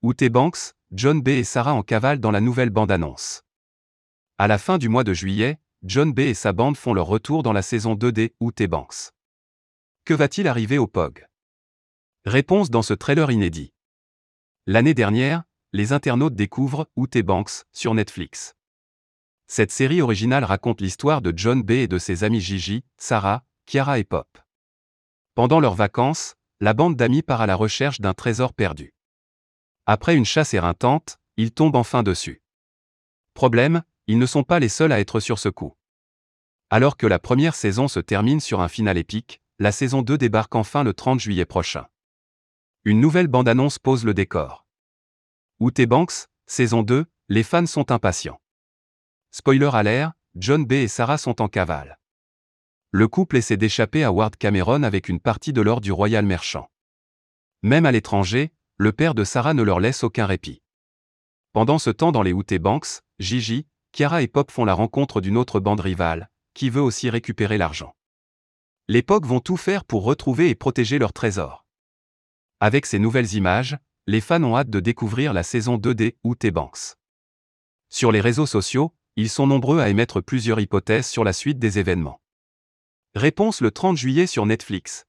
Outé Banks, John B et Sarah en cavale dans la nouvelle bande-annonce. À la fin du mois de juillet, John B et sa bande font leur retour dans la saison 2D Outé Banks. Que va-t-il arriver au POG Réponse dans ce trailer inédit. L'année dernière, les internautes découvrent Outé Banks sur Netflix. Cette série originale raconte l'histoire de John B et de ses amis Gigi, Sarah, Kiara et Pop. Pendant leurs vacances, la bande d'amis part à la recherche d'un trésor perdu. Après une chasse éreintante, ils tombent enfin dessus. Problème, ils ne sont pas les seuls à être sur ce coup. Alors que la première saison se termine sur un final épique, la saison 2 débarque enfin le 30 juillet prochain. Une nouvelle bande-annonce pose le décor. Outé Banks, saison 2, les fans sont impatients. Spoiler à l'air, John B et Sarah sont en cavale le couple essaie d'échapper à Ward Cameron avec une partie de l'or du Royal Merchant. Même à l'étranger, le père de Sarah ne leur laisse aucun répit. Pendant ce temps dans les Outé Banks, Gigi, Kiara et Pop font la rencontre d'une autre bande rivale, qui veut aussi récupérer l'argent. Les Pog vont tout faire pour retrouver et protéger leur trésor. Avec ces nouvelles images, les fans ont hâte de découvrir la saison 2D Outé Banks. Sur les réseaux sociaux, ils sont nombreux à émettre plusieurs hypothèses sur la suite des événements. Réponse le 30 juillet sur Netflix.